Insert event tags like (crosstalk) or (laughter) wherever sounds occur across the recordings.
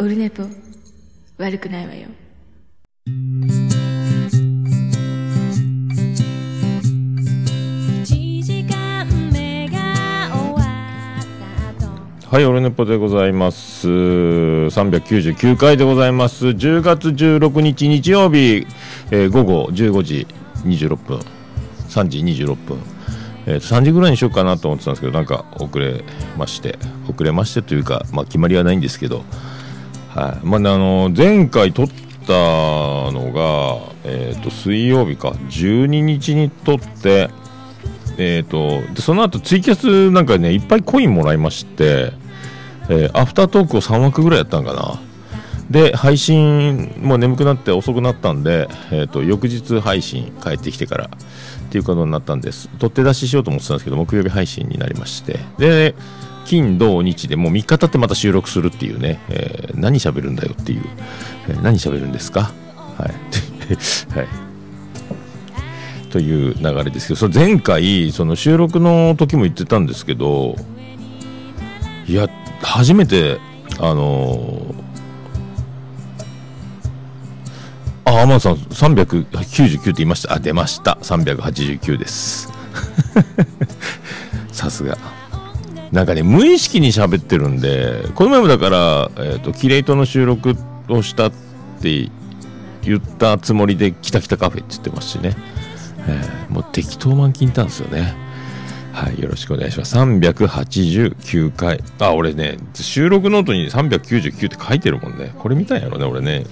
オルネポ悪くないわよ。1時間目が終わった後はい、オルネポでございます。399回でございます。10月16日日曜日、えー午後15時26分、3時26分、えーと3時ぐらいにしようかなと思ってたんですけど、なんか遅れまして、遅れましてというか、まあ決まりはないんですけど、はい。まあね、あの、前回撮ったのが、えっ、と、水曜日か、12日に撮って、えー、とでその後ツイキャスなんかねいっぱいコインもらいまして、えーアフタートークを3枠ぐらいやったんかな。で配信もう眠くなって遅くなったんで、えー、と翌日配信帰ってきてからっていうことになったんです。取って出ししようと思ってたんですけど木曜日配信になりまして。で金土日でもう3日経ってまた収録するっていうね、えー何喋るんだよっていう、えー何喋るんですか？はい。(laughs) はい。という流れですけどそ前回その収録の時も言ってたんですけどいや初めてあのーあ天野さん399って言いました。あ出ました。389です。(laughs) さすが。なんかね無意識に喋ってるんでこの前もだから、えー、とキレイトの収録をしたって言ったつもりで「きたきたカフェ」って言ってますしねえーもう適当満金たんですよね。はい、よろしくお願いします。389回。あ、俺ね、収録ノートに399って書いてるもんね。これ見たんやろね、俺ね。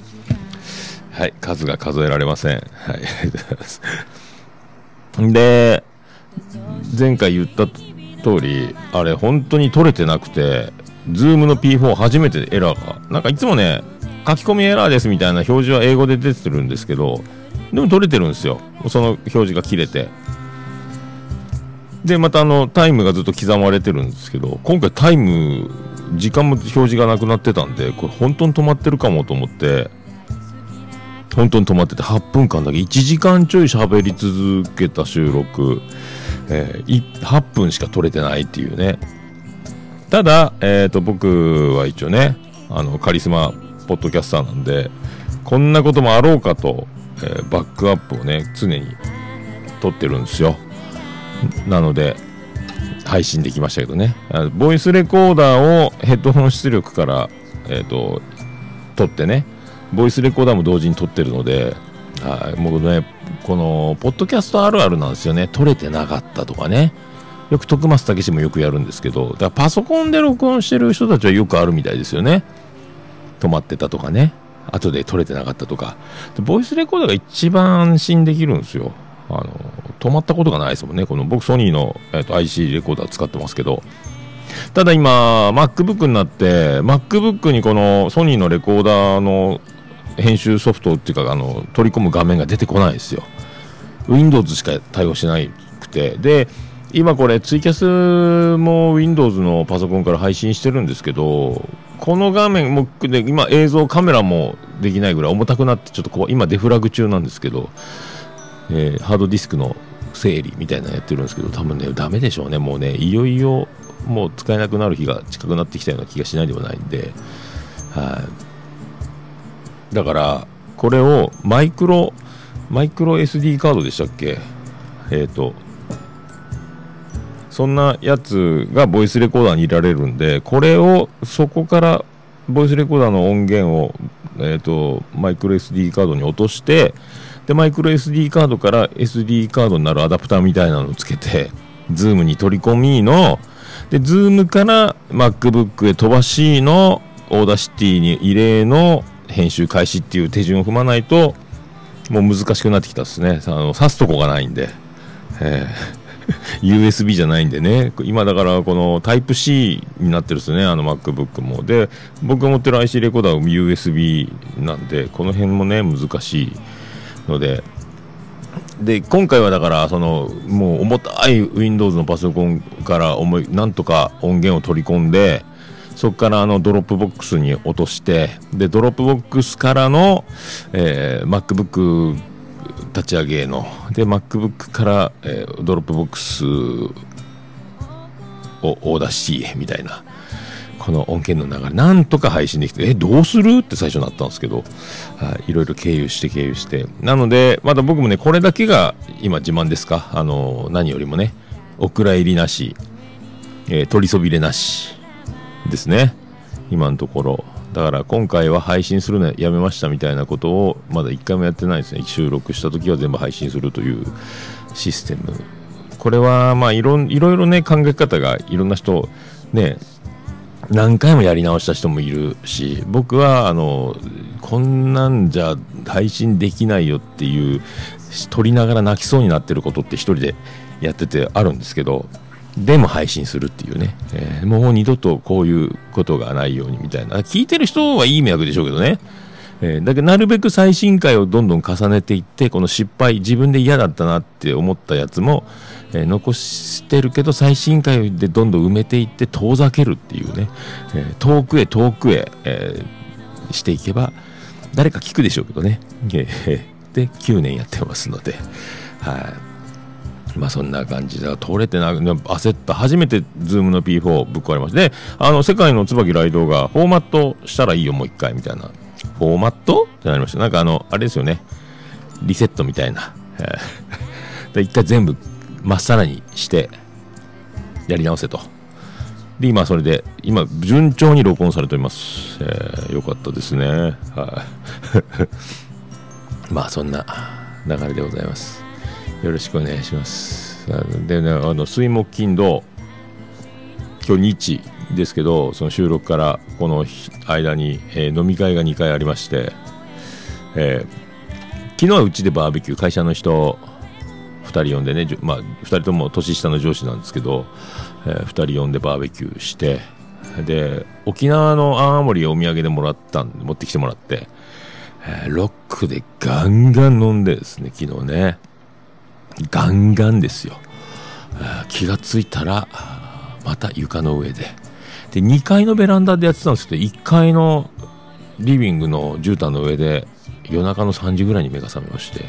はい、数が数えられません。はい、ありがとうございます。で、前回言った通り、あれ、本当に取れてなくて、ズームの P4 初めてエラーが。なんかいつもね、書き込みエラーですみたいな表示は英語で出てるんですけど、でも取れてるんですよ。その表示が切れて。で、またあの、タイムがずっと刻まれてるんですけど、今回タイム、時間も表示がなくなってたんで、これ本当に止まってるかもと思って、本当に止まってて、8分間だけ1時間ちょい喋り続けた収録、えー8分しか撮れてないっていうね。ただ、えっ、と、僕は一応ね、あの、カリスマポッドキャスターなんで、こんなこともあろうかと、えーバックアップをね、常に撮ってるんですよ。なので、配信できましたけどね。ボイスレコーダーをヘッドホン出力から、えっ、と、撮ってね、ボイスレコーダーも同時に撮ってるので、はい、もうね、この、ポッドキャストあるあるなんですよね。撮れてなかったとかね。よく徳松武史もよくやるんですけど、だからパソコンで録音してる人たちはよくあるみたいですよね。止まってたとかね。後で撮れてなかったとか。ボイスレコーダーが一番安心できるんですよ。あの、止まったことがないですもんね。この僕ソニーの、えっと IC レコーダー使ってますけど。ただ今、MacBook になって、MacBook にこのソニーのレコーダーの編集ソフトっていうか、あの、取り込む画面が出てこないですよ。Windows しか対応してなくて。で、今これツイキャスも Windows のパソコンから配信してるんですけど、この画面もで今映像カメラもできないぐらい重たくなってちょっとこう今デフラグ中なんですけど、えーハードディスクの整理みたいなのやってるんですけど多分ねダメでしょうね。もうねいよいよもう使えなくなる日が近くなってきたような気がしないでもないんで。はい。だからこれをマイクロマイクロ SD カードでしたっけ？えっ、とそんなやつがボイスレコーダーに入れられるんで、これをそこからボイスレコーダーの音源を、えー、とマイクロ SD カードに落としてでマイクロ SD カードから SD カードになるアダプターみたいなのをつけてズームに取り込みのでズームから MacBook へ飛ばしの Audacity に入れの編集開始っていう手順を踏まないともう難しくなってきたですね。あの刺すとこがないんで、えー USB じゃないんでね。今だからこのタイプ C になってるんですね。あの MacBook も。で僕が持ってる IC レコーダーも USB なんでこの辺もね難しいので。で今回はだからそのもう重たい Windows のパソコンからなんとか音源を取り込んでそこからあのドロップボックスに落としてでドロップボックスからの、えー MacBook 立ち上げので MacBook から、えードロップボックスをオーダーしみたいなこの音源の流れ。なんとか配信できてえどうするって最初なったんですけど、はい、いろいろ経由して経由して。なのでまだ僕もねこれだけが今自慢ですか？あの何よりもねお蔵入りなし、えー取りそびれなし。ですね。今のところ。だから今回は配信するのやめましたみたいなことをまだ一回もやってないですね。収録した時は全部配信するというシステム。これはまあいろいろいろね考え方がいろんな人ね何回もやり直した人もいるし僕はあのこんなんじゃ配信できないよっていう撮りながら泣きそうになってることって一人でやっててあるんですけどでも配信するっていうね、えーもう二度とこういうことがないようにみたいな。聞いてる人はいい迷惑でしょうけどね、えーだけどなるべく最新回をどんどん重ねていってこの失敗自分で嫌だったなって思ったやつも、えー残してるけど最新回でどんどん埋めていって遠ざけるっていうね、え遠くへ遠くへ、えしていけば誰か聞くでしょうけどね、えーで9年やってますので。はい。まあそんな感じで取れてな焦った。初めて Zoom の P4 ぶっ壊れました。であの世界の椿ライドがフォーマットしたらいいよもう一回みたいな。フォーマット？ってなりました。なんかあのあれですよね。リセットみたいな。(laughs) で一回全部まっさらにしてやり直せと。で今それで今順調に録音されております、えーよかったですね。はい。(laughs) まあそんな流れでございます。よろしくお願いします。でねあの水木金土今日日ですけどその収録からこの間に、えー飲み会が2回ありまして、えー昨日はうちでバーベキュー会社の人2人呼んでね、まあ、2人とも年下の上司なんですけど、え2人呼んでバーベキューしてで沖縄の青森をお土産でもらったんで持ってきてもらって、えーロックでガンガン飲んでですね昨日ね。ガンガンですよ、気がついたらまた床の上で。で2階のベランダでやってたんですけど1階のリビングの絨毯の上で夜中の3時ぐらいに目が覚めまして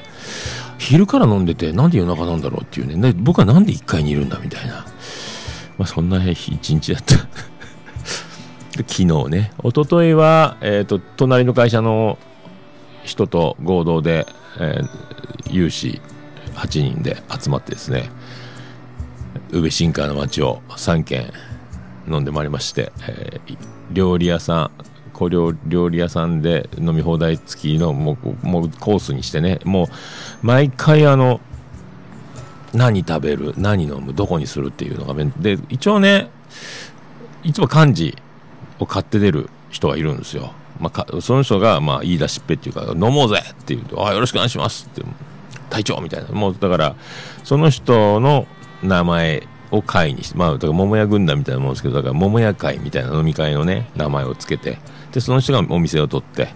昼から飲んでてなんで夜中なんだろうっていうね。僕はなんで1階にいるんだみたいな、まあ、そんな日一日だった。(laughs) 昨日ね一昨日は、えー、と隣の会社の人と合同で、えー有志8人で集まってですね宇部新川の街を3軒飲んでまいりまして、えー料理屋さん小料料理屋さんで飲み放題付きのもうもうコースにしてねもう毎回あの何食べる何飲むどこにするっていうのがめんで一応ねいつも漢字を買って出る人がいるんですよ、まあか、その人がまあ言い出しっぺっていうか飲もうぜって言うとあよろしくお願いしますって隊長みたいな。もうだからその人の名前を会にしてまあだから桃屋軍団みたいなもんですけどだから桃屋会みたいな飲み会のね名前をつけてでその人がお店を取って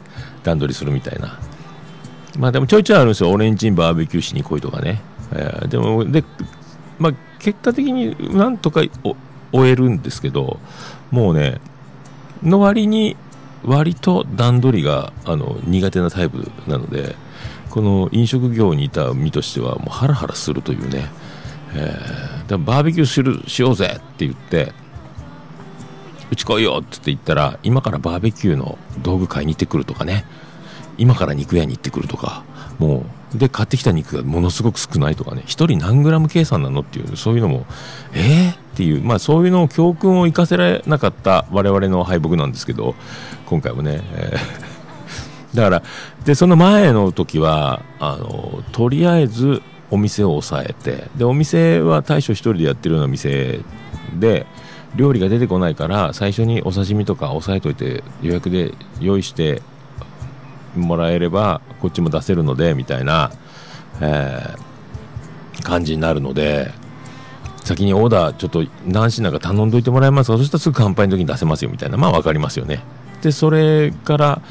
段取りするみたいな。まあでもちょいちょいあるんですよ。オレンジンバーベキューしに来いとかね、えーでもでまあ結果的になんとかお終えるんですけどもうねの割に割と段取りがあの苦手なタイプなのでこの飲食業にいた身としてはもうハラハラするというね、えーだからバーベキューするしようぜって言ってうち来いよって言ったら今からバーベキューの道具買いに行ってくるとかね。今から肉屋に行ってくるとか。もうで買ってきた肉がものすごく少ないとかね。一人何グラム計算なのっていうそういうのもえー、っていう。まあそういうのを教訓を生かせられなかった我々の敗北なんですけど今回もね、えーだからでその前の時はあのとりあえずお店を抑えてでお店は大将一人でやってるような店で料理が出てこないから最初にお刺身とか押さえといて予約で用意してもらえればこっちも出せるのでみたいな、えー感じになるので先にオーダーちょっと何品か頼んどいてもらえますかそしたらすぐ乾杯の時に出せますよみたいな。まあ分かりますよね。でそれから、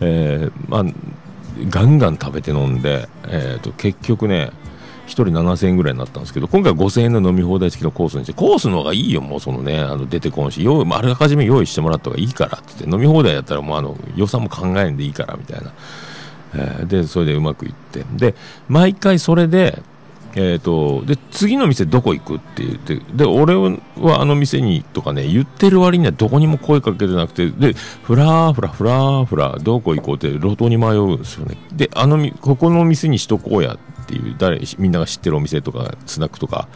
えーまあ、ガンガン食べて飲んで、えーと結局ね1人7000円ぐらいになったんですけど今回5000円の飲み放題付きのコースにしてコースの方がいいよもうそのねあの出てこんし用あらかじめ用意してもらった方がいいからってって飲み放題やったらもうあの予算も考えんでいいからみたいな、えーでそれでうまくいって。で毎回それで、えー、とで次の店どこ行くって言ってで俺はあの店にとかね言ってる割にはどこにも声かけてなくてでふらふらふらふらどこ行こうって路頭に迷うんですよね。であのここの店にしとこうやっていう誰みんなが知ってるお店とかスナックとか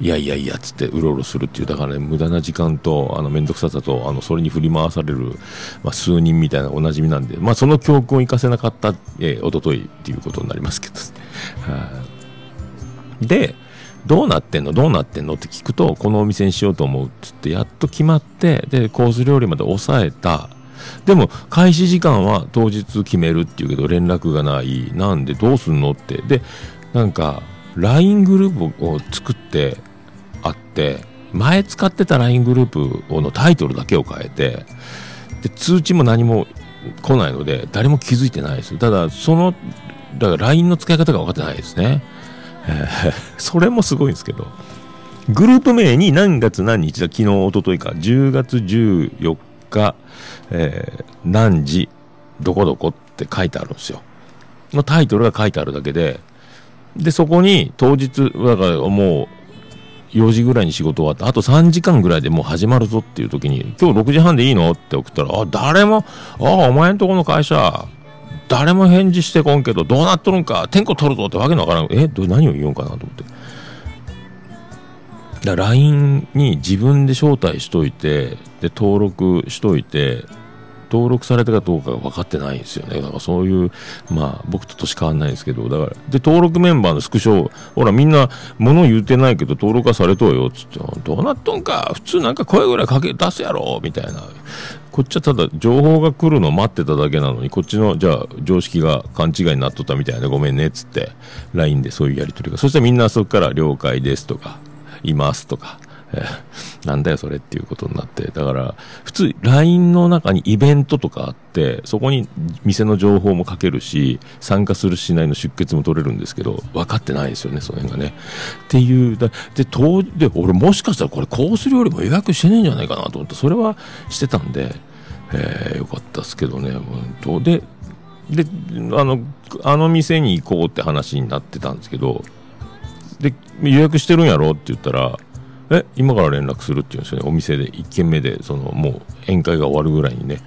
いやいやいやっつってうろうろするっていうだからね無駄な時間とあの面倒くささとあのそれに振り回される、まあ、数人みたいなおなじみなんで、まあ、その教訓を生かせなかった、えー、一昨日っていうことになりますけど、はい。でどうなってんの？どうなってんの？って聞くとこのお店にしようと思うっつってやっと決まってでコース料理まで抑えた。でも開始時間は当日決めるっていうけど連絡がない。なんで？どうすんのって。でなんか LINE グループを作ってあって前使ってた LINE グループのタイトルだけを変えてで通知も何も来ないので誰も気づいてないです。ただそのだから LINE の使い方が分かってないですね、(laughs) それもすごいんですけどグループ名に何月何日だ昨日一昨日か10月14日、えー何時どこどこって書いてあるんですよ。のタイトルが書いてあるだけででそこに当日だからもう4時ぐらいに仕事終わってあと3時間ぐらいでもう始まるぞっていう時に今日6時半でいいのって送ったらあ誰もあお前んとこの会社誰も返事してこんけどどうなっとるんか天候取るぞってわけのわからん。えど何を言おうかなと思って。だ LINE に自分で招待しといてで登録しといて登録されたかどうかが分かってないんですよね。だからそういうまあ僕と年変わんないんですけど。だからで登録メンバーのスクショほらみんな物言うてないけど登録はされとうよつって。どうなっとんか普通なんか声ぐらいかけ出すやろみたいな。こっちはただ情報が来るのを待ってただけなのにこっちのじゃあ常識が勘違いになっとったみたいなごめんねっつって LINE でそういうやり取りがそしてみんなそこから了解ですとかいますとか、えなんだよそれっていうことになって。だから普通 LINE の中にイベントとかあってそこに店の情報も書けるし参加するしないの出血も取れるんですけど分かってないですよねその辺がね。っていうで当で俺もしかしたらこれコース料理も予約してねえんじゃないかなと思ってそれはしてたんで、えーよかったですけどね。本当でであのあの店に行こうって話になってたんですけどで予約してるんやろって言ったらえ今から連絡するって言うんですよね。お店で1軒目でそのもう宴会が終わるぐらいにね。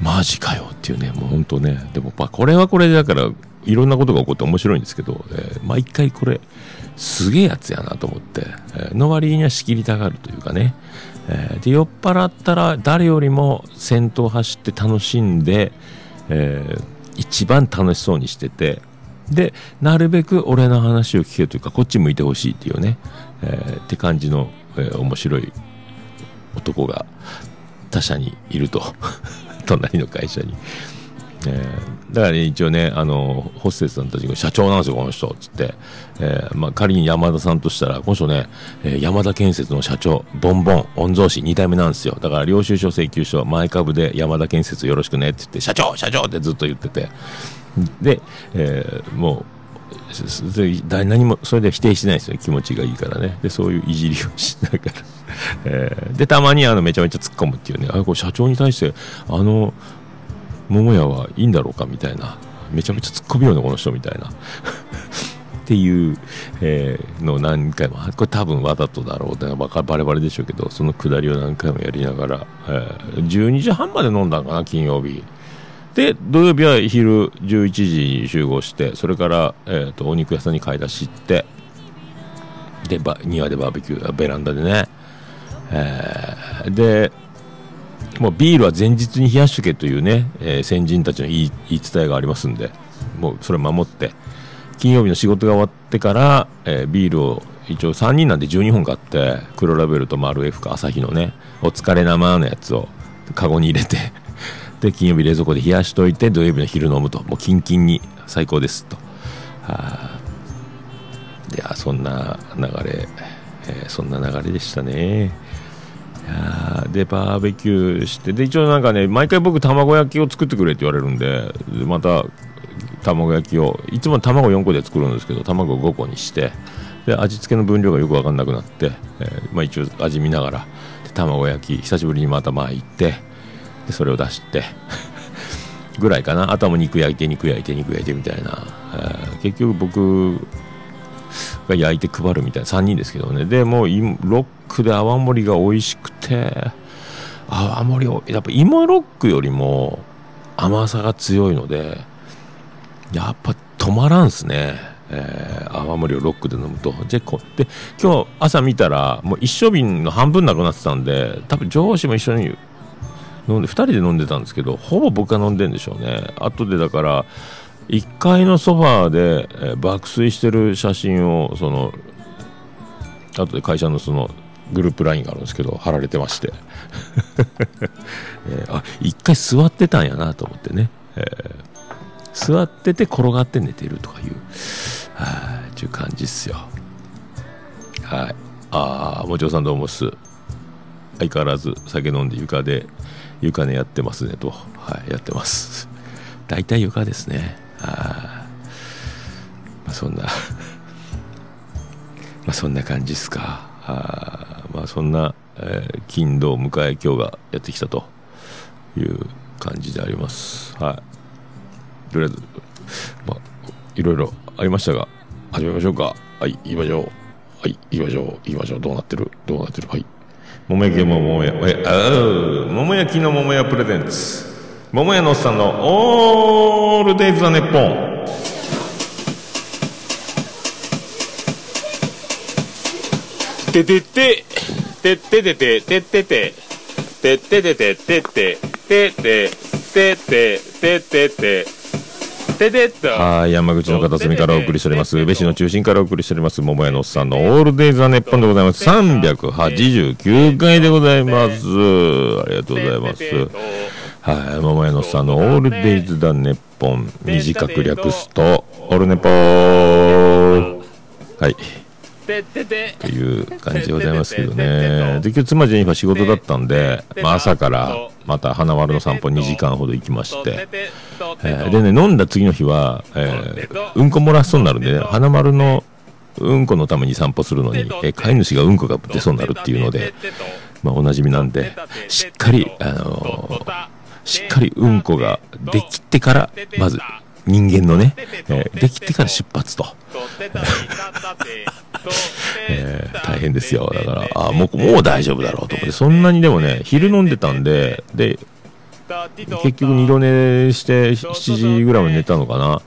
マジかよっていうね。もう本当ね。でもまあこれはこれだからいろんなことが起こって面白いんですけど、えー毎回これすげえやつやなと思って、えーの割には仕切りたがるというかね、えーで酔っ払ったら誰よりも先頭走って楽しんで、えー一番楽しそうにしててでなるべく俺の話を聞けというかこっち向いてほしいっていうね、えーって感じの、えー面白い男が他社にいると (laughs) 隣の会社に、えーだから、ね、一応ねあのホステスさんたちが社長なんですよこの人つって、えーまあ、仮に山田さんとしたらこの人ね、えー山田建設の社長ボンボン御曹司2代目なんですよ。だから領収書請求書前株で山田建設よろしくねって言って社長社長ってずっと言ってて。で、えーもう何もそれで否定してないですよ。気持ちがいいからね。でそういういじりをしながら、(laughs) えーでたまにあのめちゃめちゃ突っ込むっていうね。あこれ社長に対してあの桃屋はいいんだろうかみたいな。めちゃめちゃ突っ込みよねこの人みたいな。(laughs) っていう、のを何回もこれ多分わざとだろうってバカバレバレでしょうけどそのくだりを何回もやりながら、え12時半まで飲んだんかな金曜日。で土曜日は昼11時に集合してそれから、えー、とお肉屋さんに買い出し行ってでば庭でバーベキューベランダでね、えーでもうビールは前日に冷やしとけというね、えー先人たちの言い言い伝えがありますんでもうそれ守って金曜日の仕事が終わってから、えービールを一応3人なんで12本買って黒ラベルと丸 F か朝日のねお疲れ生のやつをカゴに入れて (laughs) で金曜日冷蔵庫で冷やしといて土曜日の昼飲むと。もうキンキンに最高ですと。はあいやそんな流れ、えーそんな流れでしたね。でバーベキューしてで一応なんかね毎回僕卵焼きを作ってくれって言われるんでまた卵焼きをいつも卵4個で作るんですけど卵5個にしてで味付けの分量がよく分かんなくなって、えーまあ、一応味見ながら卵焼き久しぶりにまた巻いてでそれを出して (laughs) ぐらいかな。あとはも肉焼いて肉焼いて肉焼いてみたいな、えー結局僕が焼いて配るみたいな。3人ですけどね。でもうロックで泡盛が美味しくて泡盛をやっぱ芋ロックよりも甘さが強いのでやっぱ止まらんすね、えー泡盛をロックで飲むと。でこで今日朝見たらもう一升瓶の半分なくなってたんで多分上司も一緒に飲んで2人で飲んでたんですけどほぼ僕が飲んでんでしょうね。後でだから1階のソファーで、えー爆睡してる写真をその後で会社のそのグループ LINE があるんですけど貼られてまして、(laughs) えーあ一回座ってたんやなと思ってね、えー座ってて転がって寝てるとかいうはいちゅう感じっすよ。はい。ああもちろさんどうもっす。相変わらず酒飲んで床で床寝やってますねと。はいやってます。(laughs) 大体床ですね。あまあそんな。(laughs) まあそんな感じっすか。あまあそんな、えー金土迎え今日がやってきたという感じであります。はい。とりあえずまあいろいろありましたが始めましょうか。はい行きましょう。はい行きましょう。行きましょう。どうなってる？どうなってる？はい。桃焼きも桃屋。えあ桃焼きの桃屋プレゼンツ。桃屋のおっさんのオールデイズ・ザ・ネッポン。ててて、てっててて、てってて、てっててて、てって、てって、てって、てってて、て。てっと。はい、山口の片隅からお送りしております。宇部市の中心からお送りしております。桃屋のおっさんのオールデイズ・ザ・ネッポンでございます。389回でございます。ありがとうございます。はい、桃屋のおっさんのオールデイズ・ザ・ネッポン、短く略すと、オールネポー。はい。てってて。という感じでございますけどね。で、今日妻ジェニファー仕事だったんで、まあ朝からまた花丸の散歩2時間ほど行きまして、えーでね、飲んだ次の日は、えーうんこ漏らしそうになるんで、ね、花丸のうんこのために散歩するのに、えー飼い主がうんこが出そうになるっていうので、まあおなじみなんで、しっかり、あのーしっかりうんこができてから、まず人間のね、えーできてから出発と。えー大変ですよ。だから、あもう、もう大丈夫だろうと思って、そんなにでもね、昼飲んでたんで、で、結局二度寝して7時ぐらいまで寝たのかな。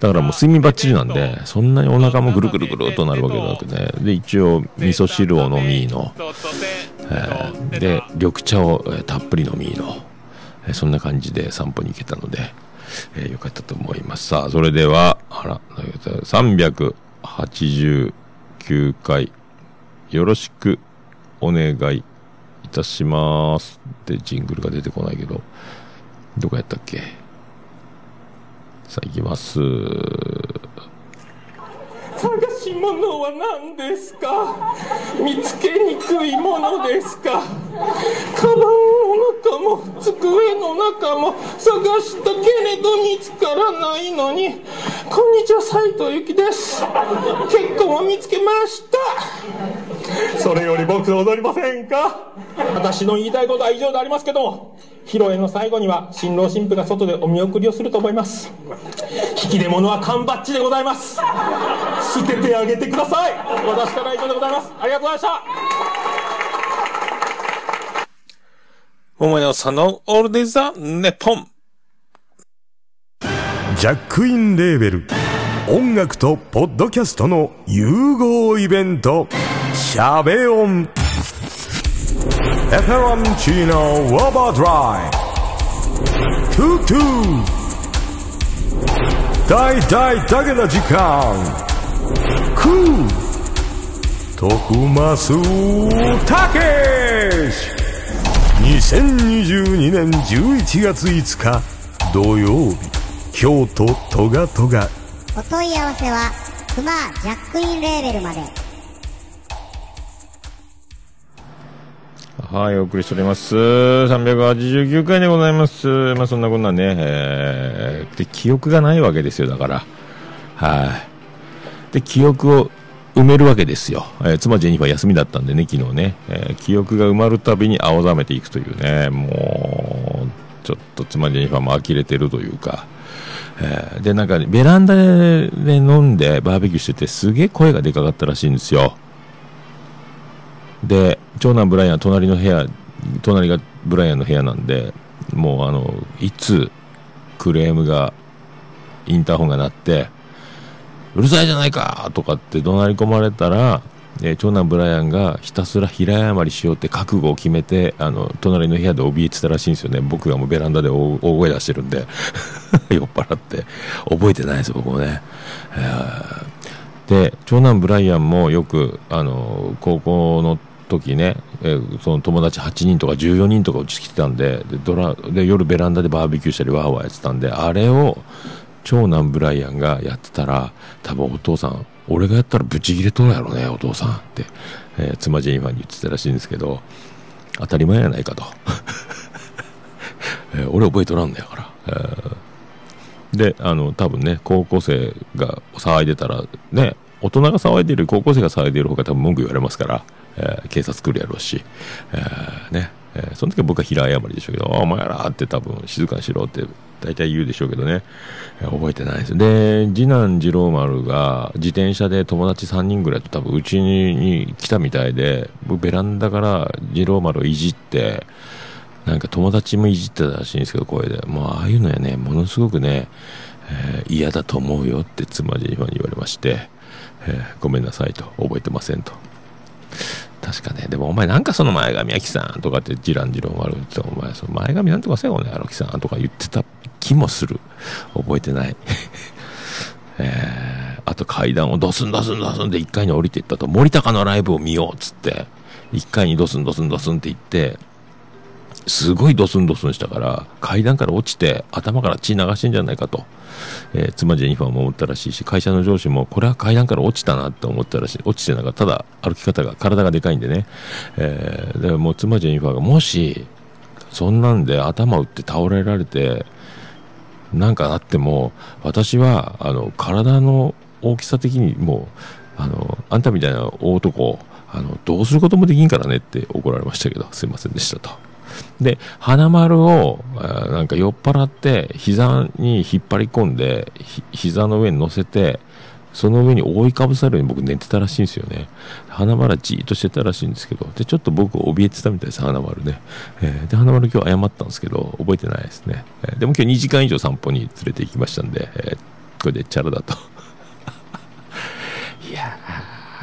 だからもう睡眠バッチリなんで、そんなにお腹もぐるぐるぐるっとなるわけじゃなくね。で、一応、味噌汁を飲みの、えーで、緑茶をえーたっぷり飲みの、えーそんな感じで散歩に行けたので、えーよかったと思います。さあ、それでは、あら、9回、よろしくお願いいたします。ってジングルが出てこないけど、どこやったっけ？さあ、行きます。探し物は何ですか？見つけにくいものですか？カバンの中も机の中も探したけれど見つからないのに。こんにちは斉藤由貴です。結婚を見つけました。それより僕踊りませんか？私の言いたいことは以上でありますけども披露宴の最後には新郎新婦が外でお見送りをすると思います。引き出物は缶バッジでございます。捨ててあげてください。私から以上でございます。ありがとうございました。桃屋さんのオールデイ・ザ・ネポン。ジャックインレーベル。音楽とポッドキャストの融合イベント「シャベオン」「エフェロンチーノウォーバードライ」「トゥトゥ」大大だけな時間クー徳マスたけし2022年11月5日土曜日京都トガトガお問い合わせはクマジャックインレーベルまで。はい、お送りしております。389回でございます。まあ、そんなこんなね、えーで、記憶がないわけですよ、だから。はい。で、記憶を埋めるわけですよ。えー妻ジェニファー休みだったんでね、昨日ね。えー記憶が埋まるたびに青ざめていくというね、もう、ちょっと妻ジェニファーも呆れてるというか、えーで、なんか、ね、ベランダで飲んでバーベキューしてて、すげえ声がでかかったらしいんですよ。で、長男ブライアン、隣の部屋、隣がブライアンの部屋なんで、もうあの、いつクレームが、インターホンが鳴って、うるさいじゃないかとかって怒鳴り込まれたら、えー長男ブライアンがひたすら平謝りしようって覚悟を決めて、あの、隣の部屋で怯えてたらしいんですよね。僕がもうベランダで大声出してるんで、(laughs) 酔っ払って。覚えてないです、僕もね。えで、長男ブライアンもよく、あの、高校の時ね、えーその友達8人とか14人とかうち来てたんででドラで夜ベランダでバーベキューしたりワーワーやってたんであれを長男ブライアンがやってたら多分お父さん俺がやったらブチギレとるやろねお父さんって、えー妻ジェニファーに言ってたらしいんですけど当たり前やないかと、(laughs) えー俺覚えとらんのやから、えーであの多分ね高校生が騒いでたらね大人が騒いでる高校生が騒いでる方が多分文句言われますから、えー警察来るやろうし、えーねえーその時は僕は平謝りでしょうけど、お前らって多分静かにしろって大体言うでしょうけどね、えー覚えてないです。で、次男次郎丸が自転車で友達3人ぐらいと多分うちに来たみたいで、僕ベランダから次郎丸をいじって、なんか友達もいじってたらしいんですけど、声で。もうああいうのやね、ものすごくね、えー嫌だと思うよって妻ジェニファーに言われまして、えーごめんなさいと、覚えてませんと。確かね、でもお前なんかその前髪焼きさんとかってジランジロン悪いってお前その前髪なんとかせよね、荒木さんとか言ってた気もする。覚えてない。(laughs) えーあと階段をドスンドスンドスンで1階に降りていったと、森高のライブを見ようっつって、1階にドスンドスンドスンって行って、すごいドスンドスンしたから、階段から落ちて、頭から血流してんじゃないかと、えー妻ジェニファーも思ったらしいし、会社の上司も、これは階段から落ちたなって思ったらしい。落ちてなんか、ただ歩き方が、体がでかいんでね。えーでもう妻ジェニファーが、もし、そんなんで頭打って倒れられて、なんかあっても、私は、あの、体の大きさ的にもう、あの、あんたみたいな大男、あの、どうすることもできんからねって怒られましたけど、すいませんでしたと。で、花丸を、なんか酔っ払って、膝に引っ張り込んで、膝の上に乗せて、その上に覆いかぶさるように僕寝てたらしいんですよね。花丸はじーっとしてたらしいんですけど、で、ちょっと僕怯えてたみたいです、花丸ね。えーで、花丸今日謝ったんですけど、覚えてないですね。えーでも今日2時間以上散歩に連れて行きましたんで、えーこれでチャラだと。(laughs) いや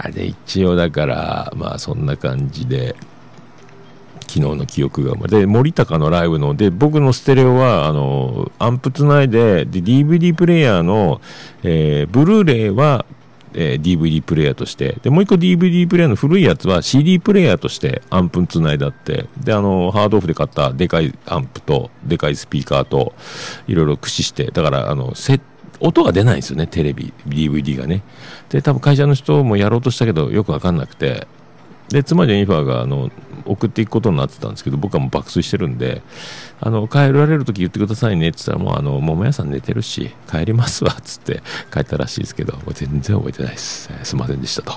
ー、で、一応だから、まあそんな感じで、昨日の記憶がまで森高のライブので僕のステレオはあのアンプつないでで DVD プレイヤーの、えーブルーレイは、えー DVD プレイヤーとしてでもう一個 DVD プレイヤーの古いやつは CD プレイヤーとしてアンプつないだってであのハードオフで買ったでかいアンプとでかいスピーカーといろいろ駆使してだからあのセ音が出ないんですよねテレビ DVD がね。で多分会社の人もやろうとしたけどよくわかんなくてで妻ジェニファーがあの送っていくことになってたんですけど僕はもう爆睡してるんであの帰られる時言ってくださいねって言ったらもうあの桃屋さん寝てるし帰りますわっつって帰ったらしいですけどもう全然覚えてないです、えーすいませんでしたと、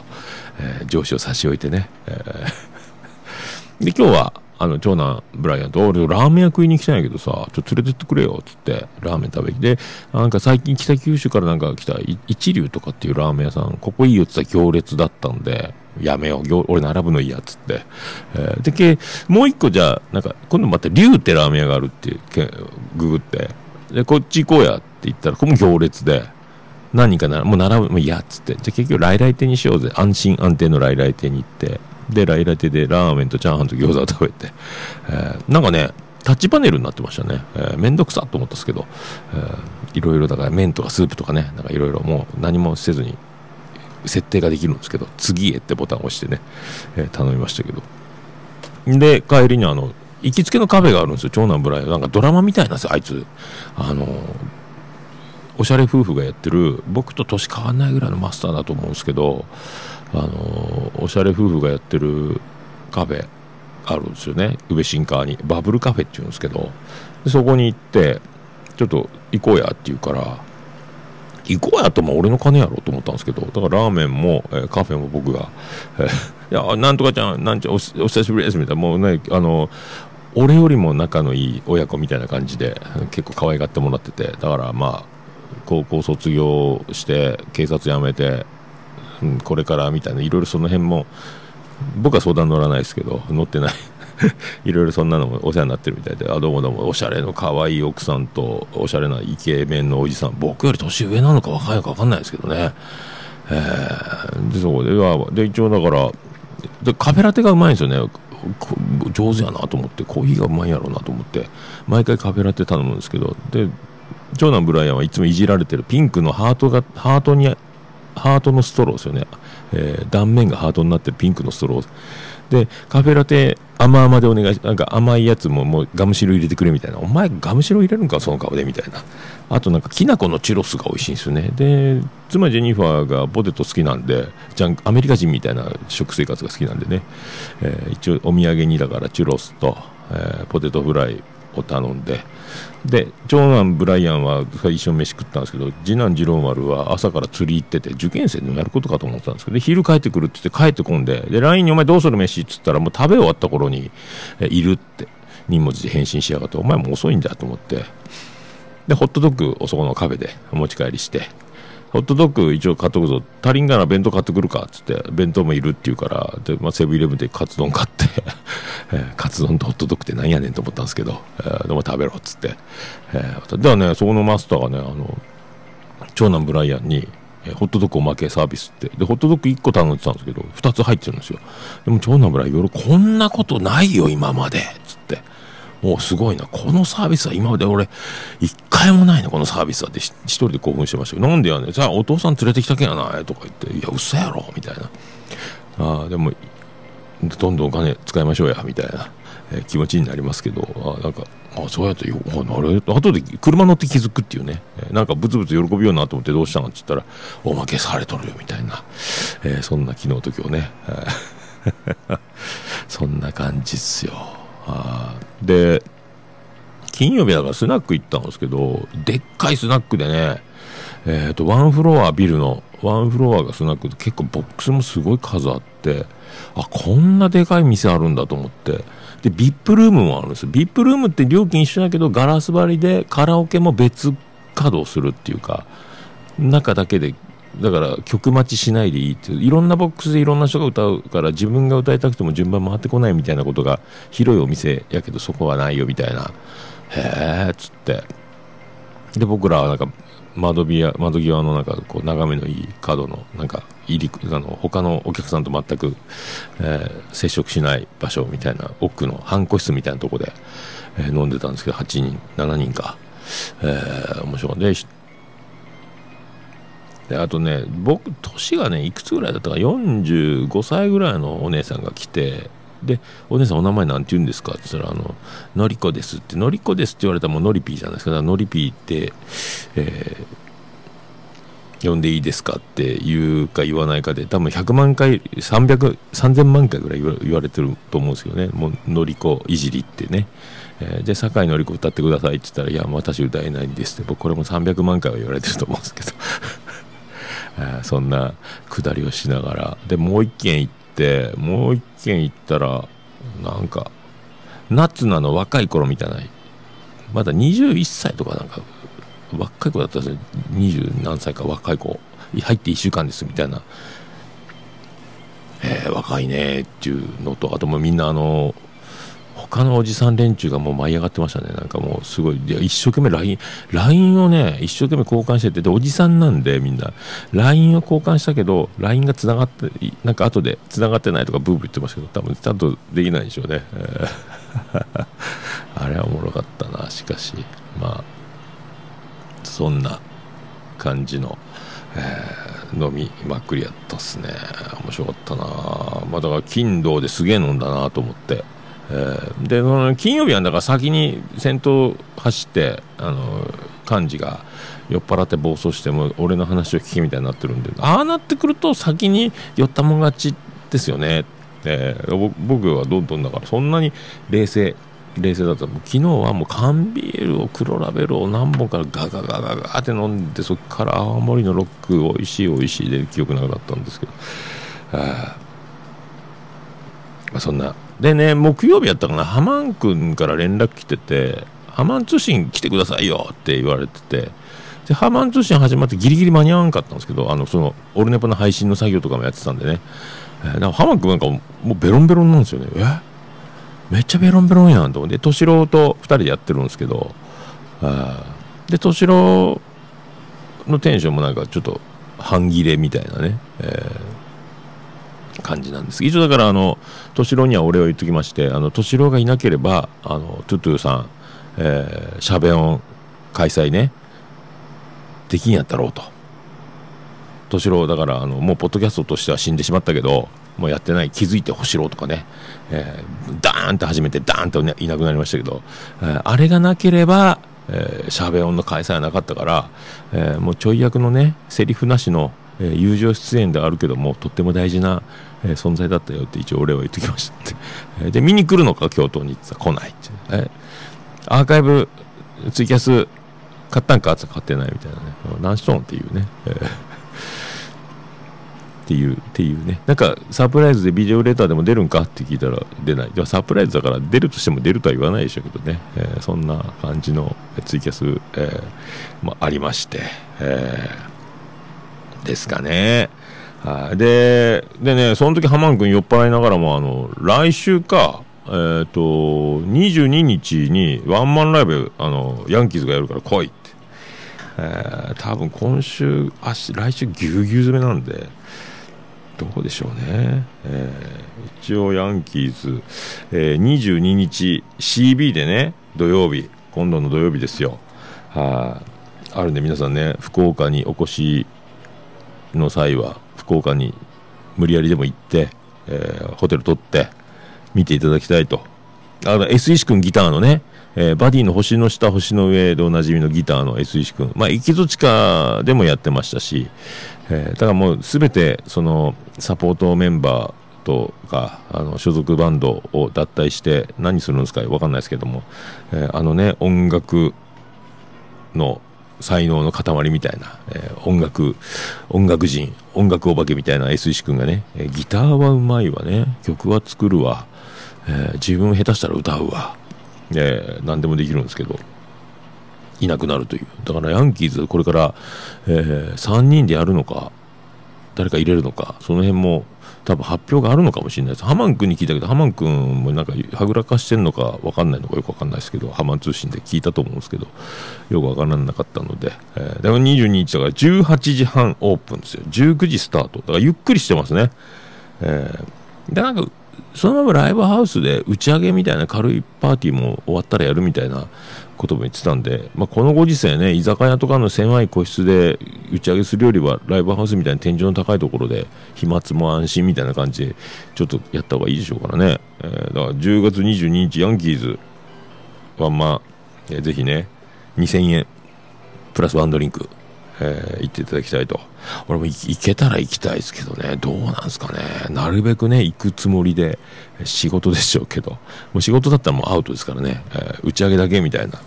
えー上司を差し置いてね、えーで今日はあの長男ブライアンと俺ラーメン屋食いに来たんやけどさちょっと連れてってくれよっつってラーメン食べにでなんか最近北九州からなんか来た一流とかっていうラーメン屋さんここいいよって言ったら行列だったんでやめよう。俺並ぶのいいやつって、えーでけもう一個じゃあなんか今度また龍ってラーメン屋があるってけググって。でこっち行こうやって言ったらここも行列で。何人かなもう並ぶもういいやっつって。じゃあ結局来来亭にしようぜ。安心安定の来来亭に行って。で来来亭でラーメンとチャーハンと餃子を食べて、えーなんかねタッチパネルになってましたね、えー、めんどくさと思ったんですけど、えーいろいろだから麺とかスープとかねなんかいろいろもう何もせずに設定ができるんですけど次へってボタンを押してね、えー頼みましたけど。で帰りにあの行きつけのカフェがあるんですよ長男ブライアンなんかドラマみたいなんですよあいつ。あのおしゃれ夫婦がやってる僕と年変わんないぐらいのマスターだと思うんですけどあのおしゃれ夫婦がやってるカフェあるんですよね。宇部新川に。バブルカフェっていうんですけど。そこに行ってちょっと行こうやって言うから行こうやとも俺の金やろと思ったんですけどだからラーメンも、えーカフェも僕が「えーいやなんとかちゃんなんちゃおお久しぶりです」みたいなもうねあの俺よりも仲のいい親子みたいな感じで結構可愛がってもらっててだからまあ高校卒業して警察辞めて、うん、これからみたいないろいろその辺も僕は相談乗らないですけど乗ってない。(laughs) いろいろそんなのもお世話になってるみたいであどうもどうも。おしゃれの可愛い奥さんとおしゃれなイケメンのおじさん。僕より年上なのか若いのか分かんないですけどね、えーでそうでで一応だからでカフェラテがうまいんですよね。上手やなと思ってコーヒーがうまいんやろうなと思って。毎回カフェラテ頼むんですけど。で長男ブライアンはいつもいじられてるピンクのハートがハートにハートのストローですよね、えー断面がハートになってるピンクのストロー。でカフェラテ甘々でお願いしなんか甘いやつももうガムシロ入れてくれみたいな。お前ガムシロ入れるんかその顔でみたいな。あとなんかきな粉のチュロスが美味しいんですよね。で妻ジェニファーがポテト好きなんでじゃんアメリカ人みたいな食生活が好きなんでね、えー一応お土産にだからチュロスと、えーポテトフライを頼んでで長男ブライアンは一緒に飯食ったんですけど次男次郎丸は朝から釣り行ってて受験生でもやることかと思ったんですけど昼帰ってくるって言って帰ってこんでで LINE に「お前どうする飯?」っつったらもう食べ終わった頃に「いる」って荷物で返信しやがってお前もう遅いんだと思ってでホットドッグをそこのカフェでお持ち帰りしてホットドッグ一応買っとくぞ。足りんがな弁当買ってくるかっつって弁当もいるって言うからで、まあ、セブンイレブンでカツ丼買って、えカツ丼とホットドッグってなんやねんと思ったんですけど、えーでも食べろっつって、えーではねそこのマスターがねあの長男ブライアンに、えホットドッグおまけサービスって。でホットドッグ1個頼んでたんですけど2つ入ってるんですよ。でも長男ブライアンこんなことないよ今まで。おすごいな。このサービスは今まで俺、一回もないね、このサービスはって一人で興奮してましたけど、なんでやねん。じゃあお父さん連れてきたけんやないとか言って、いや、嘘やろみたいな。ああ、でも、どんどんお金使いましょうや、みたいな、えー気持ちになりますけど、あなんか、あそうやってよ、あなる後で車乗って気づくっていうね、えーなんかブツブツ喜びようなと思ってどうしたんって言ったら、おまけされとるよ、みたいな、えーそんな昨日と今日ね。(laughs) そんな感じっすよ。あで、金曜日だからスナック行ったんですけど、でっかいスナックでね、えっ、と、ワンフロアビルの、ワンフロアがスナックで結構ボックスもすごい数あって、あ、こんなでかい店あるんだと思って。で、VIP ルームもあるんですよ。VIP ルームって料金一緒だけど、ガラス張りでカラオケも別稼働するっていうか、中だけでだから曲待ちしないでいいっていろんなボックスでいろんな人が歌うから自分が歌いたくても順番回ってこないみたいなことが広いお店やけどそこはないよみたいな。へえっつって。で僕らはなんか窓際窓際のなんかこう眺めのいい角のなんか入りあの他のお客さんと全く、えー接触しない場所みたいな奥の半個室みたいなとこで、えー飲んでたんですけど8人7人か、えー面白かった。であとね僕年がねいくつぐらいだったか45歳ぐらいのお姉さんが来てで「お姉さんお名前なんて言うんですか?」って言ったら「あののりこです」って「のりこです」って言われたらもうのりぴーじゃないですか。だかのりぴーって、えー呼んでいいですかって言うか言わないかで多分100万回300 3000万回ぐらい言われてると思うんですけどね。もうのりこいじりってね、えー、で酒井のりこ歌ってくださいって言ったら「いや私歌えないんです」って僕これも300万回は言われてると思うんですけど。えそんなくだりをしながら。でもう一軒行ってもう一軒行ったらなんか夏菜の若い頃みたいな。まだ21歳とかなんか若い子だったんですよ。20何歳か若い子。入って1週間ですみたいな、えー若いねっていうのとあともうみんなあの他のおじさん連中がもう舞い上がってましたね。なんかもうすごい。で一生懸命 LINE, LINE をね一生懸命交換しててでおじさんなんでみんな。LINE を交換したけど LINE がつながってなんか後でつながってないとかブーブー言ってましたけど多分ちゃんとできないでしょうね、えー。(laughs) あれはおもろかったなしかし。まあそんな感じの、えー飲みまくりやったっすね。面白かったな。まあだから金土ですげえ飲んだなと思って、えーでその金曜日はだから先に先頭走ってあの幹事が酔っ払って暴走しても俺の話を聞きみたいになってるんでああなってくると先に酔ったもん勝ちですよね。えー僕はどんどんだからそんなに冷静冷静だった。昨日はもう缶ビールを黒ラベルを何本からガガガガガって飲んでそこから青森のロック美味しい美味しいで記憶なくなったんですけど、あまあ、そんなでね木曜日やったかなハマン君から連絡来てて「ハマン通信来てくださいよ」って言われててでハマン通信始まってギリギリ間に合わんかったんですけどあのそのオルネポの配信の作業とかもやってたんでね、えー、だかハマン君なんかもうベロンベロンなんですよね。え？めっちゃベロンベロンやんと思って。敏郎と2人でやってるんですけどあで敏郎のテンションもなんかちょっと半切れみたいなね、えー感じなんです一応だからあの敏郎にはお礼を言っときましてあの敏郎がいなければあのトゥトゥさん、えー、しゃべ音開催ねできんやったろうと。敏郎だからあのもうポッドキャストとしては死んでしまったけどもうやってない気づいてほしろとかね、えーダーンと始めてダーンと、ね、いなくなりましたけど、えーあれがなければ、えー、シャベオンの開催はなかったから、えーもうちょい役のねセリフなしの、え友情出演ではあるけどもとっても大事な、え存在だったよって一応俺は言ってきました。っ (laughs) て、で見に来るのか京都にってさ来ないって、えーアーカイブツイキャス買ったんかって買ってないみたいなね。何しとんっていうね、えっていうっていうね。なんかサプライズでビデオレターでも出るんかって聞いたら出ない。サプライズだから出るとしても出るとは言わないでしょうけどね、えーそんな感じのツイキャス、えーまあ、ありまして、えーですかね。はい。ででねその時ハマン君酔っ払いながらもあの来週かえっ、と22日にワンマンライブあのヤンキーズがやるから来いって。えー多分今週あし来週ぎゅうぎゅう詰めなんでどうでしょうね、えー一応ヤンキーズ、えー22日 CB でね土曜日今度の土曜日ですよ。はい。あるんで皆さんね福岡にお越しの際は福岡に無理やりでも行って、えーホテル取って見ていただきたいと。あの S 石君ギターのね、えーバディの星の下星の上でおなじみのギターの S 石君。まあ生きぞちかでもやってましたし、えーだもう全てそのサポートメンバーとかあの所属バンドを脱退して何するんですかわかんないですけども、えーあのね音楽の才能の塊みたいな、えー音楽音楽人音楽お化けみたいな S 石君がね、えーギターはうまいわね。曲は作るわ、えー自分下手したら歌うわ、え何でもできるんですけど。いなくなるという。だからヤンキーズこれから、え3人でやるのか誰か入れるのかその辺も多分発表があるのかもしれないです。ハマン君に聞いたけどハマン君もなんかはぐらかしてんのか分かんないのかよく分かんないですけどハマン通信で聞いたと思うんですけどよく分からなかったので、えー、だから22日だから18時半オープンですよ。19時スタート。だからゆっくりしてますね。えーでなんかそのままライブハウスで打ち上げみたいな軽いパーティーも終わったらやるみたいなことも言ってたんで、まあ、このご時世ね居酒屋とかの狭い個室で打ち上げするよりはライブハウスみたいな天井の高いところで飛沫も安心みたいな感じでちょっとやった方がいいでしょうからね、えーだから10月22日ヤンキーズはまあ、えーぜひね2000円プラスワンドリンク、えー行っていただきたいと。俺も行けたら行きたいですけどね。どうなんですかね。なるべくね行くつもりで仕事でしょうけど。もう仕事だったらもうアウトですからね、えー打ち上げだけみたいな。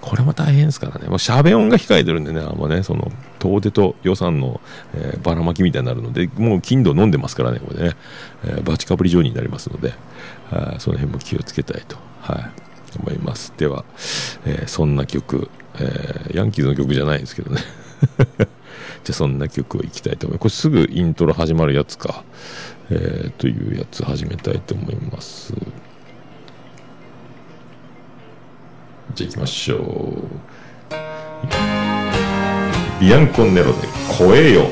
これも大変ですからね。もうしゃべ音が控えてるんでねあんまねその遠出と予算の、えーばらまきみたいになるのでもう金土飲んでますからねこれね、えーバチかぶり状になりますので、あその辺も気をつけたいと。はい。思います。では、えそんな曲、えヤンキーズの曲じゃないですけどね。(laughs) じゃあそんな曲をいきたいと思います。これすぐイントロ始まるやつか、えーというやつ始めたいと思います。じゃあ行きましょう。ビアンコンネロで「超えよ」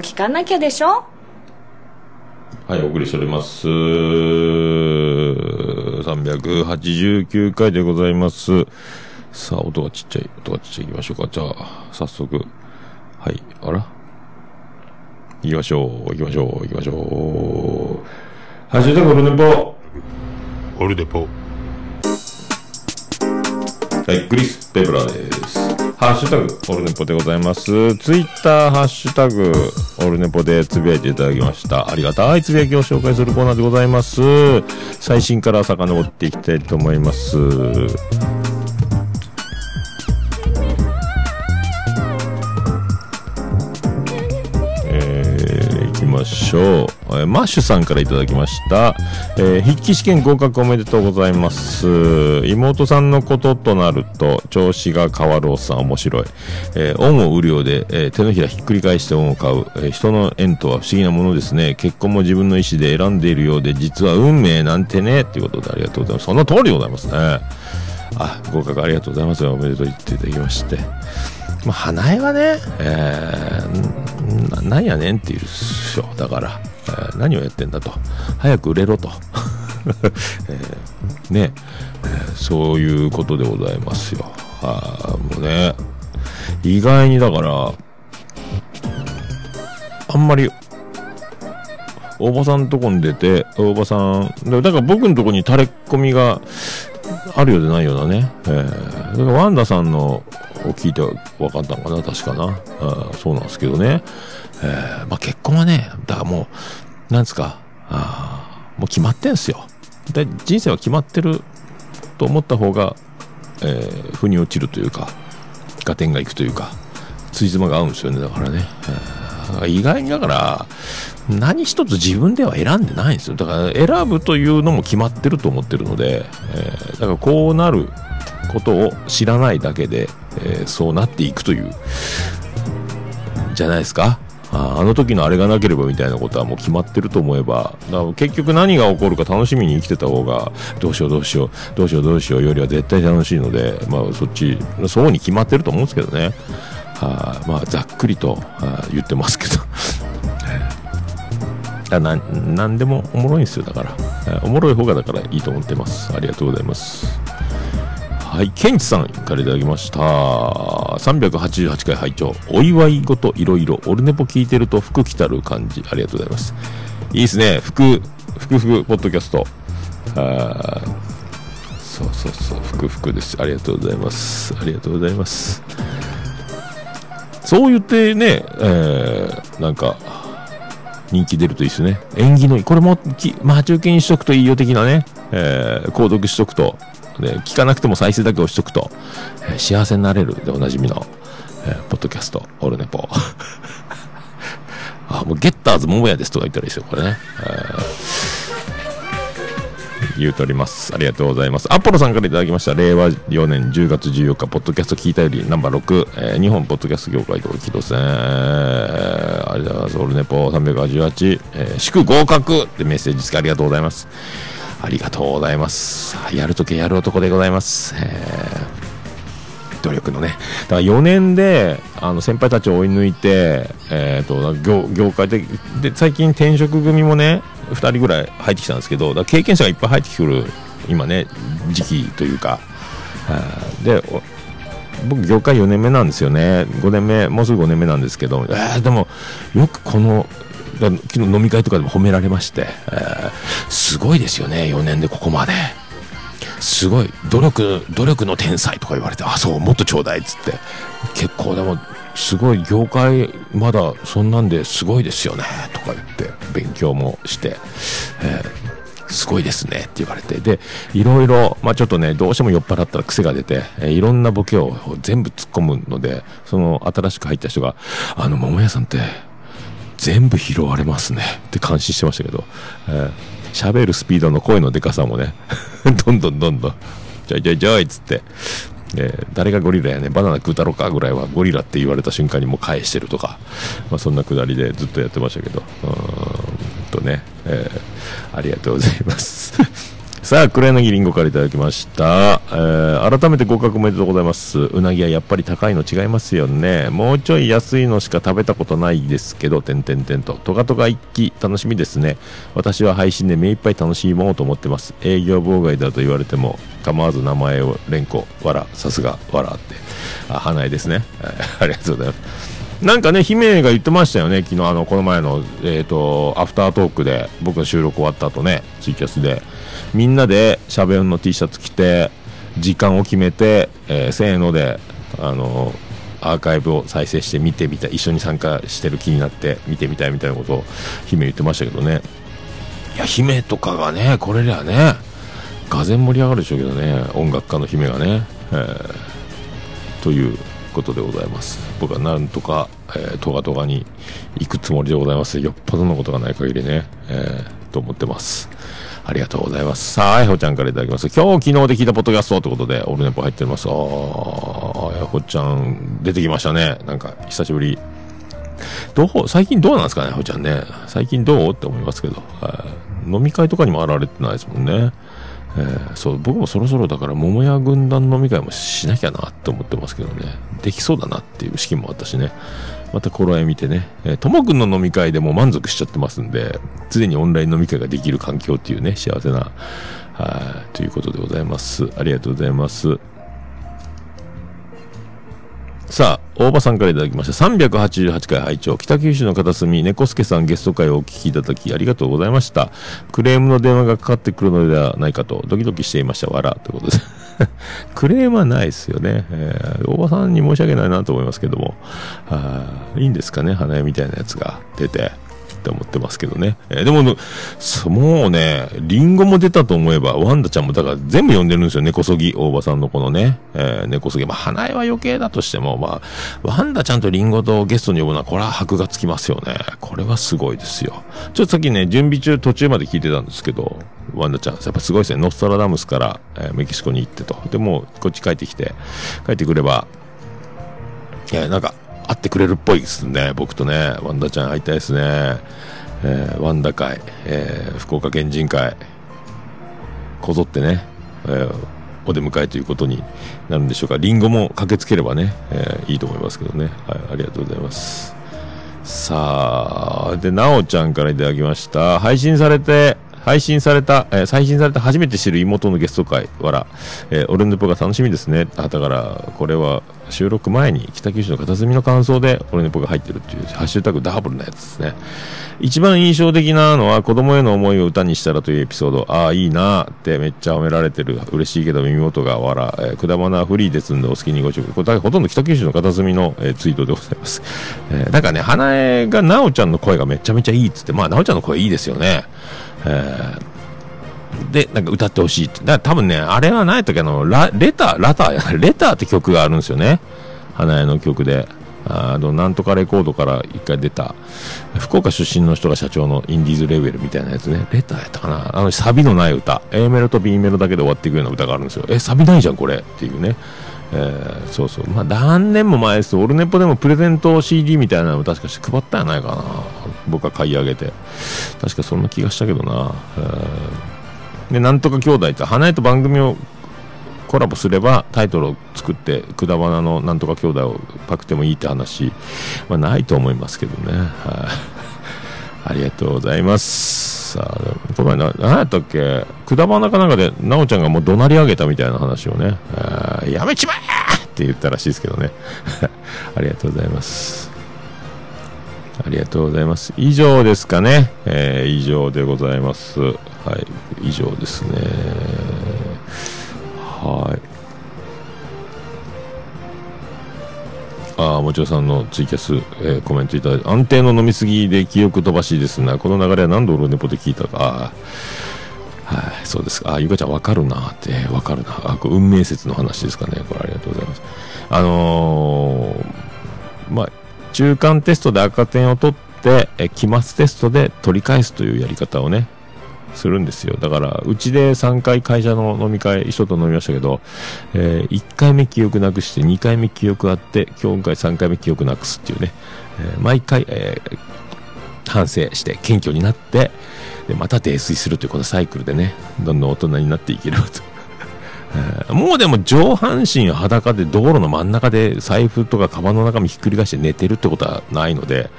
聞かなきゃでしょ？はい、お送りしております。389回でございます。さあ、音がちっちゃい、音がちっちゃい行きましょうか。じゃあ、早速。はい、あら？行きましょう、行きましょう、行きましょう。ハッシュタグオルネポ。オルデポ。はい、クリス・ペブラです。ハッシュタグ、オルネポでございます。ツイッター、ハッシュタグ、オルネポでつぶやいていただきました。ありがたいつぶやきを紹介するコーナーでございます。最新から遡っていきたいと思います。きましょう。えーマッシュさんからいただきました。えー筆記試験合格おめでとうございます。妹さんのこととなると、調子が変わるおっさん面白い。えー恩を売るようで、え手のひらひっくり返して恩を買う。え人の縁とは不思議なものですね。結婚も自分の意思で選んでいるようで、実は運命なんてね、ということでありがとうございます。その通りでございますね。あ、合格ありがとうございます。おめでとう言っていただきまして。まあ、花江はね、えー、なんやねんっていうっしょ。だから、えー何をやってんだと。早く売れろと。(laughs) えーね、えーそういうことでございますよ。あもうね、意外にだから、あんまり、大場さんとこに出て、大場さん、だだから僕のとこに垂れ込みがあるようでないようなね。えー、ワンダさんのを聞いて分かったのかな、確かな。あそうなんですけどね。えーまあ結婚はね、だからもう、なんですか、あーもう決まってんすよ。で人生は決まってると思った方が、えー腑に落ちるというか、合点がいくというか、ついつまが合うんですよね、だからね。えー意外にだから、何一つ自分では選んでないんですよ。だから選ぶというのも決まってると思ってるので、えーだからこうなることを知らないだけで、えーそうなっていくという、じゃないですか。ああの時のあれがなければみたいなことはもう決まってると思えば、だから結局何が起こるか楽しみに生きてた方が、どうしようどうしよう、どうしようどうしようよりは絶対楽しいので、まあそっち、そうに決まってると思うんですけどね。はいまあざっくりと言ってますけど。(laughs) あななんでもおもろいんですよだから、おもろい方がだからいいと思ってます。ありがとうございます。はいケンチさんからいただきました。388回拝聴。お祝い事いろいろオルネポ聞いてると服着たる感じ。ありがとうございます。いいですね。服服服ポッドキャスト。あそうそうそう。福福です。ありがとうございます。ありがとうございます。そう言ってね、えーなんか人気出るといいですね。縁起のいい。これもまあ中継にしとくといいよ的なね、えー購読しとくと、ね、聞かなくても再生だけ押しとくと、えー幸せになれるでおなじみの、えーポッドキャスト、オルネポ。(laughs) あ、もうゲッターズ桃屋ですとか言ったらいいですよ、これね。えー言うとおります。ありがとうございます。アポロさんからいただきました。令和4年10月14日、ポッドキャスト聞いたよりナンバー6、えー日本ポッドキャスト業界同期路線、えーありがとうございます。オルネポ388、えー祝合格ってメッセージ付きありがとうございます。ありがとうございます。やるときやる男でございます。えー努力のね。だから4年で、あの、先輩たちを追い抜いて、えっ、と、業、業界で、で、最近転職組もね、2人ぐらい入ってきたんですけど、だ経験者がいっぱい入ってくる、今ね、時期というか、で、僕、業界4年目なんですよね。5年目、もうすぐ5年目なんですけど、えでも、よくこの、昨日飲み会とかでも褒められまして、えすごいですよね、4年でここまで。すごい努力努力の天才とか言われてあそうもっとちょうだいっつって結構でもすごい業界まだそんなんですごいですよねとか言って勉強もして、えーすごいですねって言われてでいろいろ、まあ、ちょっとねどうしても酔っ払ったら癖が出て、えーいろんなボケを全部突っ込むのでその新しく入った人が「あの桃屋さんって全部拾われますねって感心してましたけど、えー喋るスピードの声のでかさもね、(laughs) どんどんどんどん、ちょいちょいちょいっつって、え誰がゴリラやねバナナ食うたろかぐらいはゴリラって言われた瞬間にもう返してるとか、まあ、そんなくだりでずっとやってましたけど、うんとね、えーありがとうございます。(laughs) さあ、クレーナギリンゴからいただきました。えー改めて合格おめでとうございます。うなぎはやっぱり高いの違いますよね。もうちょい安いのしか食べたことないですけど、てんてんてんと。トガトガ一気楽しみですね。私は配信で目いっぱい楽しいもうと思ってます。営業妨害だと言われても構わず名前を連呼、わら、さすが、わらって。あ、花江ですね。(laughs) ありがとうございます。なんかね、姫が言ってましたよね、昨日あのこの前の、えー、とアフタートークで、僕の収録終わった後ね、ツイキャスで、みんなでしゃべんの T シャツ着て、時間を決めて、えーせーので、あのアーカイブを再生して見てみたい、一緒に参加してる気になって見てみたいみたいなことを姫言ってましたけどね、いや、姫とかがね、これりゃね、がぜ盛り上がるでしょうけどね、音楽家の姫がね。えーということでございます。僕はなんとか、えー、トガトガに行くつもりでございます。よっぽどのことがない限りね、えーと思ってます。ありがとうございます。さああやほちゃんからいただきます。今日昨日で聞いたポッドキャストということでオルネポ入っております。あーあやほちゃん出てきましたね。なんか久しぶり。どう最近どうなんですかねあやほちゃんね。最近どう？って思いますけど、はい飲み会とかにも現れてないですもんね。えーそう僕もそろそろだから桃屋軍団飲み会もしなきゃなって思ってますけどね。できそうだなっていう資金もあったしね。また頃合い見てね。えともくんの飲み会でも満足しちゃってますんで常にオンライン飲み会ができる環境っていうね幸せなはいということでございます。ありがとうございます。さあ、大場さんからいただきました。388回拝聴北九州の片隅、猫助さんゲスト会をお聞きいただきありがとうございました。クレームの電話がかかってくるのではないかと、ドキドキしていました。わら、ということです。(laughs) クレームはないですよね。えー大場さんに申し訳ないなと思いますけども、あいいんですかね、花屋みたいなやつが出て。って思ってますけどね。えーでも、もうね、リンゴも出たと思えば、ワンダちゃんも、だから全部呼んでるんですよ、根こそぎ、大場さんのこのね、えー、根こそぎ。まあ、花江は余計だとしても、まあ、ワンダちゃんとリンゴとゲストに呼ぶのは、これは箔がつきますよね。これはすごいですよ。ちょっとさっきね、準備中途中まで聞いてたんですけど、ワンダちゃん、やっぱすごいですね。ノストラダムスから、えーメキシコに行ってと。でも、こっち帰ってきて、帰ってくれば、いや、なんか、会ってくれるっぽいですね、僕とね。ワンダちゃん会いたいですね。えーワンダ会、えー福岡県人会、こぞってね、えーお出迎えということになるんでしょうか。リンゴも駆けつければね、えいいと思いますけどね。はい、ありがとうございます。さあ、で、なおちゃんからいただきました。配信されて、配信された、えー配信されて初めて知る妹のゲスト会、わら、えー、オルネポが楽しみですね。あ、だから、これは収録前に北九州の片隅の感想でオルネポが入ってるっていう、ハッシュタグダブルなやつですね。一番印象的なのは子供への思いを歌にしたらというエピソード。ああ、いいなーってめっちゃ褒められてる。嬉しいけど耳元がわら。えー、くだまなフリーですんでお好きにご注意。これほとんど北九州の片隅の、えーツイートでございます。えーなんかね、花江がなおちゃんの声がめちゃめちゃいいっつって、まあなおちゃんの声いいですよね。えーで、なんか歌ってほしいって。だから多分ね、あれは何やったっけあの、ラ、レター、ラター、(laughs) レターって曲があるんですよね。花江の曲で。あの、なんとかレコードから一回出た、福岡出身の人が社長のインディーズレベルみたいなやつね。レターやったかなあの、サビのない歌。A メロと B メロだけで終わっていくような歌があるんですよ。え、サビないじゃん、これ。っていうね。えーそうそう。まあ、何年も前です。オルネポでもプレゼント CD みたいなのを確かして配ったんやないかな。僕は買い上げて。確かそんな気がしたけどな。えーで、なんとか兄弟って、花江と番組をコラボすればタイトルを作って、くだばなのなんとか兄弟をパクってもいいって話、まあないと思いますけどね。はい。ありがとうございます。さあ、この前な、何やったっけ？くだばなかなんかで、なおちゃんがもう怒鳴り上げたみたいな話をね、あやめちまえって言ったらしいですけどね。(laughs) ありがとうございます。ありがとうございます。以上ですかね。えー以上でございます。はい。以上ですね。はい。あ、もちろさんのツイキャス、えーコメントいただいて、安定の飲みすぎで記憶飛ばしいですな。この流れは何度オルネポで聞いたか。はい、そうですか。あ、ゆかちゃんわかるなって、わかるな。あ、運命説の話ですかね。これありがとうございます。あのーまあ、中間テストで赤点を取って、え期末テストで取り返すというやり方をね、するんですよ。だから、うちで3回会社の飲み会、一緒と飲みましたけど、え1回目記憶なくして、2回目記憶あって、今回3回目記憶なくすっていうね、えー毎回、えー反省して謙虚になって、でまた泥酔するというこのサイクルでねどんどん大人になっていければともうでも上半身裸で道路の真ん中で財布とかカバンの中身ひっくり返して寝てるってことはないので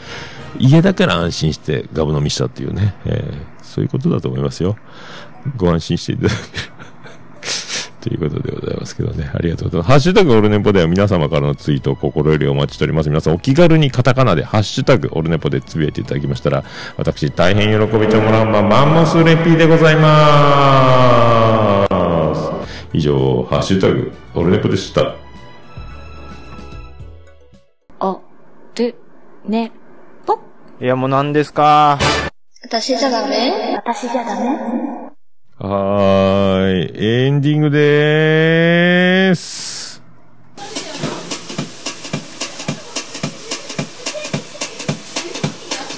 家だから安心してガブ飲みしたっていうね、えーそういうことだと思いますよご安心していただければということでございますけどね。ありがとうございます。ハッシュタグオルネポでは皆様からのツイートを心よりお待ちしております。皆さんお気軽にカタカナでハッシュタグオルネポでつぶやいていただきましたら、私大変喜びちょもらんまマンモスレピーでございます。以上、ハッシュタグオルネポでした。お、る、ね、ぽ。いや、もう何ですか私じゃダメ？私じゃダメ？はーい。エンディングでーす。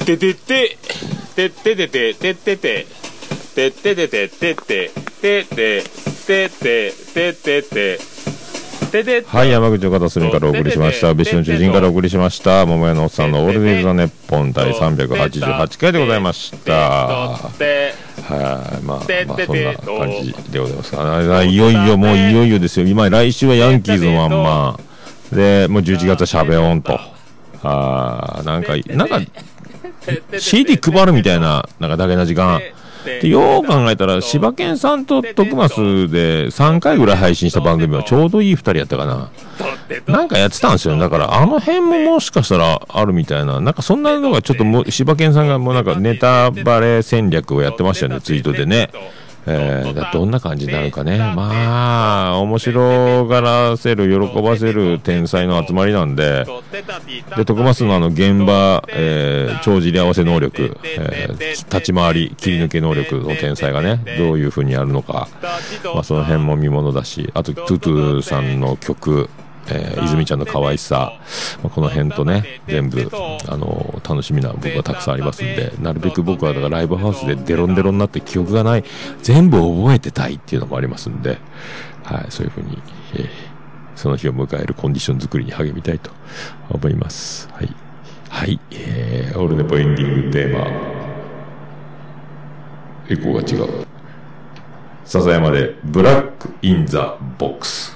ててて、てててて、ててて、て。ててて、て。て、てて、てて、て。て、てて、てはい、山口岡田すみからお送りしました。別紙の主人からお送りしました。桃屋のおっさんのオールデイズ・ザ・ネッポン第388回でございました。はい、まあ、まあ、そんな感じでございますか。あいよいよ、もういよいよですよ。今、来週はヤンキーズのまんま。で、もう11月はしゃべおんと。あーなんか、なんか、CD 配るみたいな、なんかだけな時間。でよう考えたら、柴犬さんと徳増で3回ぐらい配信した番組はちょうどいい2人やったかな。なんかやってたんですよ。だから、あの辺ももしかしたらあるみたいな、なんかそんなのがちょっともう、柴犬さんがもうなんかネタバレ戦略をやってましたよね、ツイートでね。えー、だどんな感じになるかね。まあ、面白がらせる、喜ばせる天才の集まりなんで、で、徳増のあの現場、えー、帳尻合わせ能力、えー、立ち回り、切り抜け能力の天才がね、どういう風にやるのか、まあその辺も見ものだし、あと、トゥトゥさんの曲、えー、泉ちゃんの可愛さ、まあ、この辺とね、全部、あの楽しみな僕はたくさんありますんで、なるべく僕はだからライブハウスでデロンデロンになって記憶がない、全部覚えてたいっていうのもありますんで、はい、そういう風に、えーその日を迎えるコンディション作りに励みたいと思います。はい。はい。えー、オールネポエンディングテーマ、エコーが違う。笹山で、ブラック・イン・ザ・ボックス。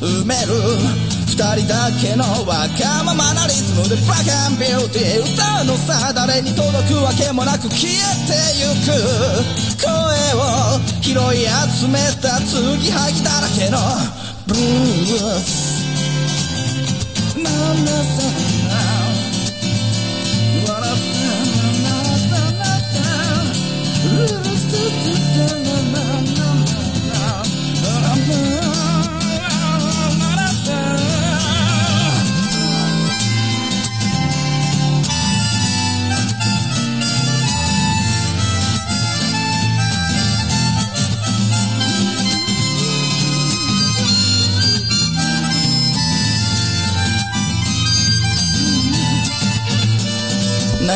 埋める二人だけのわがままなリズムでブラックビューティー歌うのさ誰に届くわけもなく消えてゆく声を拾い集めた継ぎはぎだらけのブルースなんださ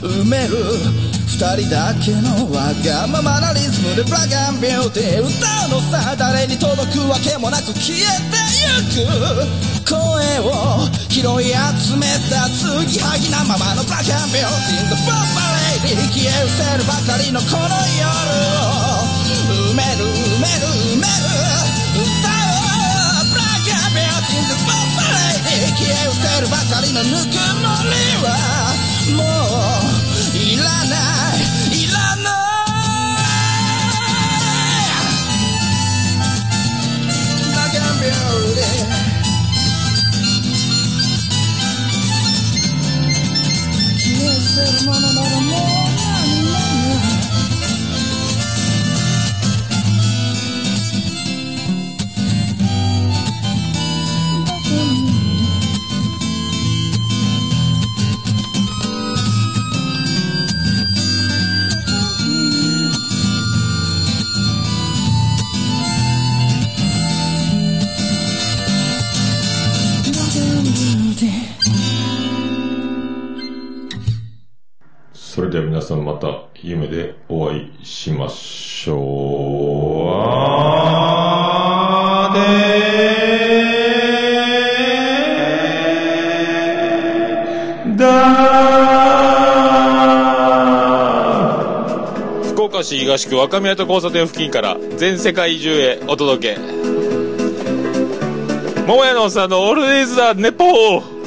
埋める二人だけのわがままなリズムでブラックビューティー歌うのさ誰に届くわけもなく消えてゆく声を拾い集めた継ぎはぎなままのブラックビューティー The f o r Lady 消え失せるばかりのこの夜を埋める埋める埋める歌うブラックビューティー The f o r Lady 消え失せるばかりのぬくもりはもういら皆さんまた夢でお会いしましょう。あーでー。だ福岡市東区若宮と交差点付近から全世界中へお届け。桃屋のおっさんのオールディーズ・ザ・ネポー。